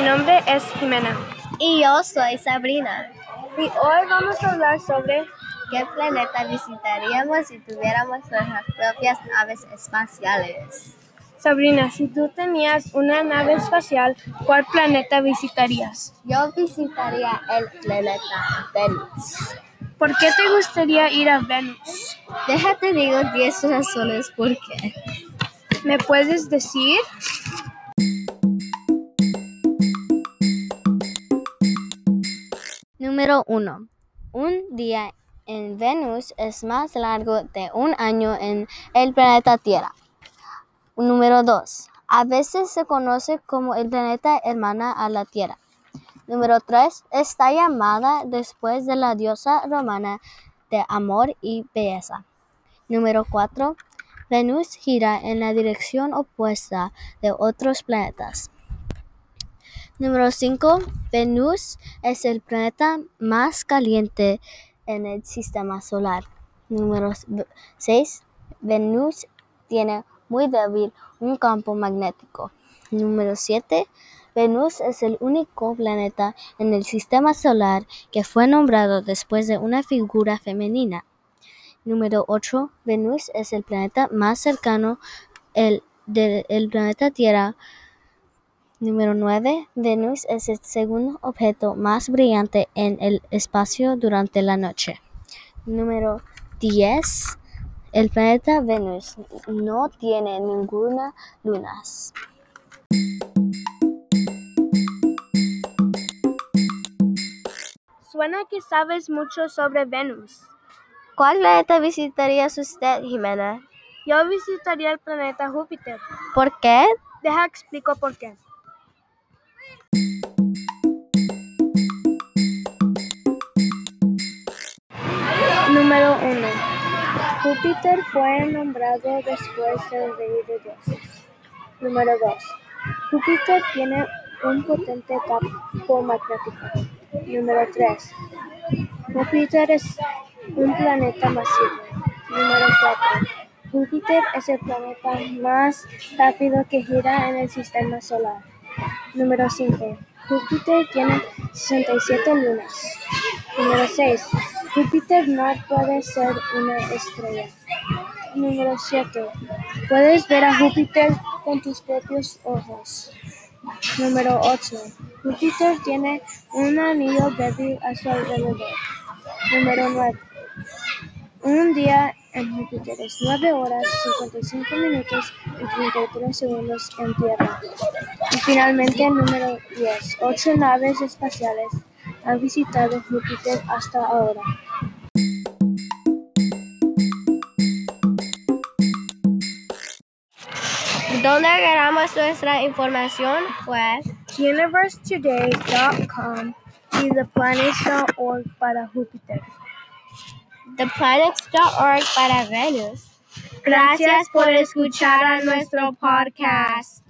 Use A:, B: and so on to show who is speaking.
A: nombre es Jimena.
B: Y yo soy Sabrina.
A: Y hoy vamos a hablar sobre
B: ¿Qué planeta visitaríamos si tuviéramos nuestras propias naves espaciales?
A: Sabrina. Si tú tenías una nave espacial, ¿cuál planeta visitarías?
B: Yo visitaría el planeta Venus.
A: ¿Por qué te gustaría ir a Venus?
B: Déjate digo 10 razones por qué.
A: ¿Me puedes decir?
B: Número 1. Un día en Venus es más largo de un año en el planeta Tierra. Número 2. A veces se conoce como el planeta hermana a la Tierra. Número 3. Está llamada después de la diosa romana de amor y belleza. Número 4. Venus gira en la dirección opuesta de otros planetas. Número 5. Venus es el planeta más caliente en el sistema solar. Número 6. Venus tiene muy débil un campo magnético. Número 7. Venus es el único planeta en el sistema solar que fue nombrado después de una figura femenina. Número 8. Venus es el planeta más cercano el, del planeta Tierra. Número 9. Venus es el segundo objeto más brillante en el espacio durante la noche. Número 10. El planeta Venus no tiene ninguna lunas.
A: Suena que sabes mucho sobre Venus.
B: ¿Cuál planeta visitarías usted, Jimena?
A: Yo visitaría el planeta Júpiter.
B: ¿Por qué?
A: Deja explico por qué. Número 1. Júpiter fue nombrado después del rey de dioses. Número 2. Júpiter tiene un potente campo magnético. Número 3. Júpiter es un planeta masivo. Número 4. Júpiter es el planeta más rápido que gira en el sistema solar. Número 5. Júpiter tiene 67 lunas. Número 6. Júpiter no puede ser una estrella. Número 7. Puedes ver a Júpiter con tus propios ojos. Número 8. Júpiter tiene un anillo débil a su alrededor. Número 9. Un día en Júpiter es 9 horas 55 minutos y 33 segundos en Tierra. Y finalmente, número 10. Ocho naves espaciales han visitado Júpiter hasta ahora.
B: ¿Dónde agarramos nuestra información? Fue
A: Universetoday.com y ThePlanets.org para Júpiter.
B: ThePlanets.org para Venus.
A: Gracias por escuchar a nuestro podcast.